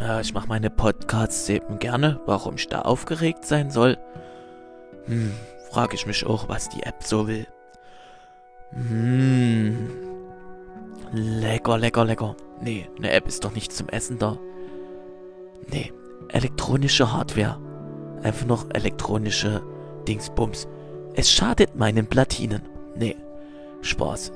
Na, ich mache meine Podcasts eben gerne. Warum ich da aufgeregt sein soll? Hm, frage ich mich auch, was die App so will. Hm. Lecker, lecker, lecker. Nee, eine App ist doch nicht zum Essen da. Nee, elektronische Hardware. Einfach noch elektronische Dingsbums. Es schadet meinen Platinen. Nee, Spaß.